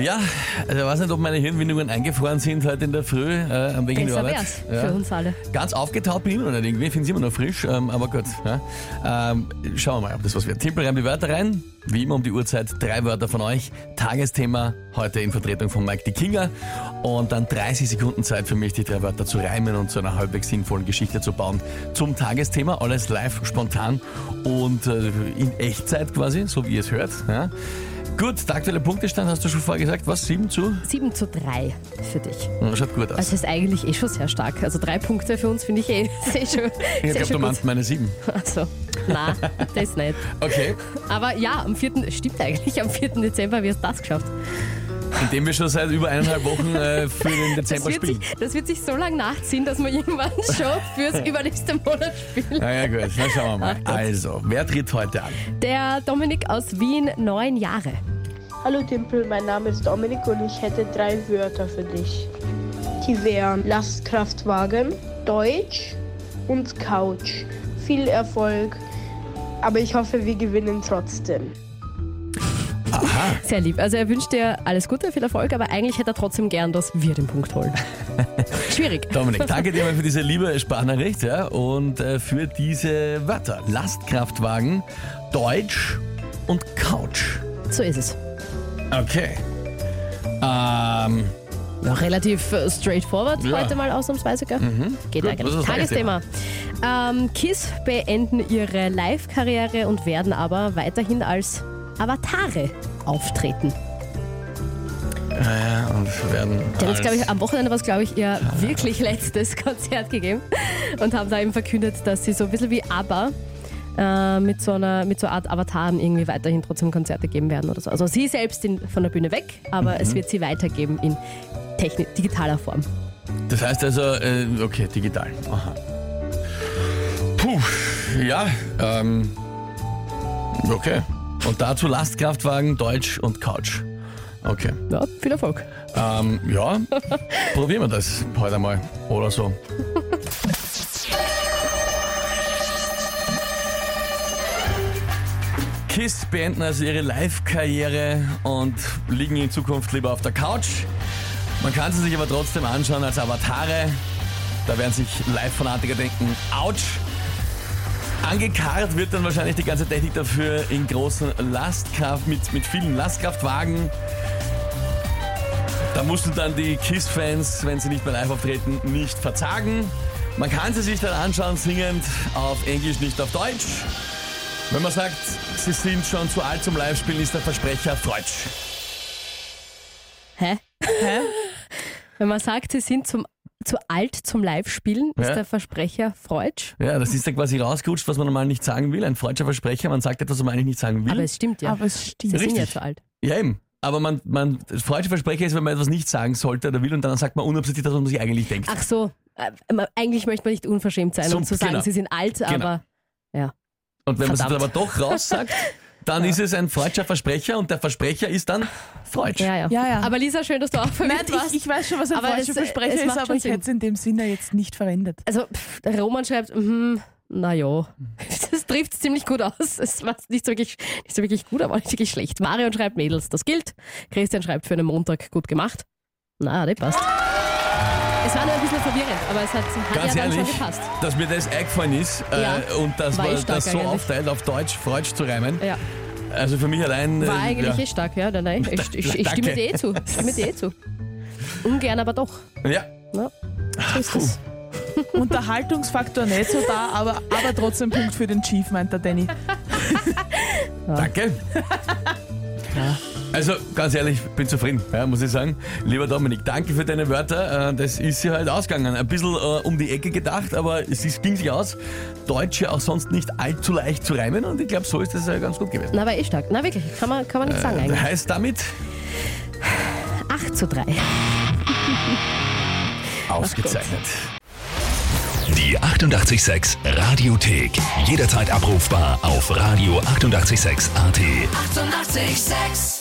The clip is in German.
Ja, also ich weiß nicht, ob meine Hirnwindungen eingefroren sind heute in der Früh äh, am Weg in die Besser Arbeit. wär's Ja. für uns alle. Ganz aufgetaut bin ich immer noch nicht irgendwie, finde es immer noch frisch, ähm, aber gut. Ja. Ähm, schauen wir mal, ob das was wird. Timpel reimt die Wörter rein, wie immer um die Uhrzeit, drei Wörter von euch. Tagesthema, heute in Vertretung von Mike die Kinger. Und dann 30 Sekunden Zeit für mich, die drei Wörter zu reimen und zu einer halbwegs sinnvollen Geschichte zu bauen. Zum Tagesthema, alles live, spontan und äh, in Echtzeit quasi, so wie ihr es hört. Ja. Gut, der aktuelle Punktestand hast du schon vorher gesagt, was? 7 zu? 7 zu 3 für dich. Ja, Schaut gut aus. Also ist eigentlich eh schon sehr stark. Also drei Punkte für uns finde ich eh sehr schön. ich glaube, du meinst meine 7. Also, na, das nicht. Okay. Aber ja, am 4. stimmt eigentlich, am 4. Dezember wirst du das geschafft. Indem wir schon seit über eineinhalb Wochen äh, für den Das Dezember sich, spielen. das wird sich so lange nachziehen, dass wir irgendwann schon fürs übernächste Monat spielen. Na ja, gut, na schauen wir mal. Also, wer tritt heute an? Der Dominik aus Wien, neun Jahre. Hallo Timpel, mein Name ist Dominik und ich hätte drei Wörter für dich. Die wären Lastkraftwagen, Deutsch und Couch. Viel Erfolg, aber ich hoffe, wir gewinnen trotzdem. Sehr lieb. Also er wünscht dir alles Gute, viel Erfolg, aber eigentlich hätte er trotzdem gern, dass wir den Punkt holen. Schwierig. Dominik, danke dir mal für diese liebe Sprachnachricht ja, und äh, für diese Wörter. Lastkraftwagen, Deutsch und Couch. So ist es. Okay. Ähm, Ja, relativ äh, straightforward Ja. heute mal ausnahmsweise, gell? Geht Gut, eigentlich. Tagesthema. Ähm, KISS beenden ihre Live-Karriere und werden aber weiterhin als Avatare auftreten. äh, und werden. Die haben jetzt, glaube ich, am Wochenende was, glaube ich, ihr wirklich letztes Konzert gegeben und haben da eben verkündet, dass sie so ein bisschen wie ABBA äh, mit, so einer, mit so einer Art Avataren irgendwie weiterhin trotzdem Konzerte geben werden oder so. Also sie selbst in, von der Bühne weg, aber Mhm. es wird sie weitergeben in Techni digitaler Form. Das heißt also, äh, okay, digital. Aha. Puh, ja, ähm, okay. Und dazu Lastkraftwagen, Deutsch und Couch. Okay. Ja, viel Erfolg. Ähm, ja, probieren wir das heute mal oder so. KISS beenden also ihre Live-Karriere und liegen in Zukunft lieber auf der Couch. Man kann sie sich aber trotzdem anschauen als Avatare. Da werden sich Live-Fanatiker denken, ouch. Angekarrt wird dann wahrscheinlich die ganze Technik dafür in großen Lastkraft, mit, mit vielen Lastkraftwagen. Da mussten dann die KISS-Fans, wenn sie nicht mehr live auftreten, nicht verzagen. Man kann sie sich dann anschauen, singend auf Englisch, nicht auf Deutsch. Wenn man sagt, sie sind schon zu alt zum Live-Spielen, ist der Versprecher Freutsch. Hä? Hä? Wenn man sagt, sie sind zum, zu alt zum Live-Spielen, ist Ja. der Versprecher Freudsch. Ja, das ist ja quasi rausgerutscht, was man normal nicht sagen will. Ein freudscher Versprecher, man sagt etwas, was man eigentlich nicht sagen will. Aber es stimmt ja. Aber es sie stimmt. sind ja zu alt. ja, eben. Aber man, man, das freudsche Versprecher ist, wenn man etwas nicht sagen sollte oder will und dann sagt man unabsichtlich das, was man sich eigentlich denkt. Ach so, äh, eigentlich möchte man nicht unverschämt sein So, und zu sagen, genau. sie sind alt, Genau. aber ja. Und wenn man es dann aber doch raussagt, dann ist es ein freudscher Versprecher und der Versprecher ist dann Freudsch. Ja, ja. Ja, ja. Aber Lisa, schön, dass du auch Nein, verwirrt warst. ich, ich weiß schon, was ein Aber falscher es- es Versprecher ist, aber schon ich Sinn. hätte es in dem Sinne jetzt nicht verwendet. Also, pff, der Roman schreibt, mhm, naja, das trifft ziemlich gut aus. Es war nicht so, wirklich, nicht so wirklich gut, aber nicht wirklich schlecht. Marion schreibt, Mädels, das gilt. Christian schreibt, für einen Montag gut gemacht. Na, das passt. Es war nur ein bisschen verwirrend, aber es hat, hat Ganz ja dann ehrlich, schon gepasst. dass mir das eingefallen ist äh, Ja, und dass war eh man stark das so eigentlich. aufteilt, auf Deutsch Freudsch zu reimen. Ja, Also für mich allein. war äh, eigentlich ja. eh stark, ja. Nein, nein, ich, ich, ich Danke. stimme dir eh zu. Ich stimme dir eh zu. Ungern, aber doch. Ja, Ja, so ist das. Unterhaltungsfaktor nicht so da, aber, aber trotzdem Punkt für den Chief, meint der Danny. danke. Also ganz ehrlich, bin zufrieden, ja, muss ich sagen. Lieber Dominik, danke für deine Wörter. Äh, Das ist ja halt ausgegangen. Ein bisschen äh, um die Ecke gedacht, aber es ist, ging sich aus. Deutsch ja auch sonst nicht allzu leicht zu reimen und ich glaube, so ist das äh, ganz gut gewesen. Na, war eh stark. Na, wirklich, kann man, kann man nicht sagen eigentlich. Heißt damit 8 zu 3. ausgezeichnet. Die 886 Radiothek. Jederzeit abrufbar auf radio886.at. 886! 886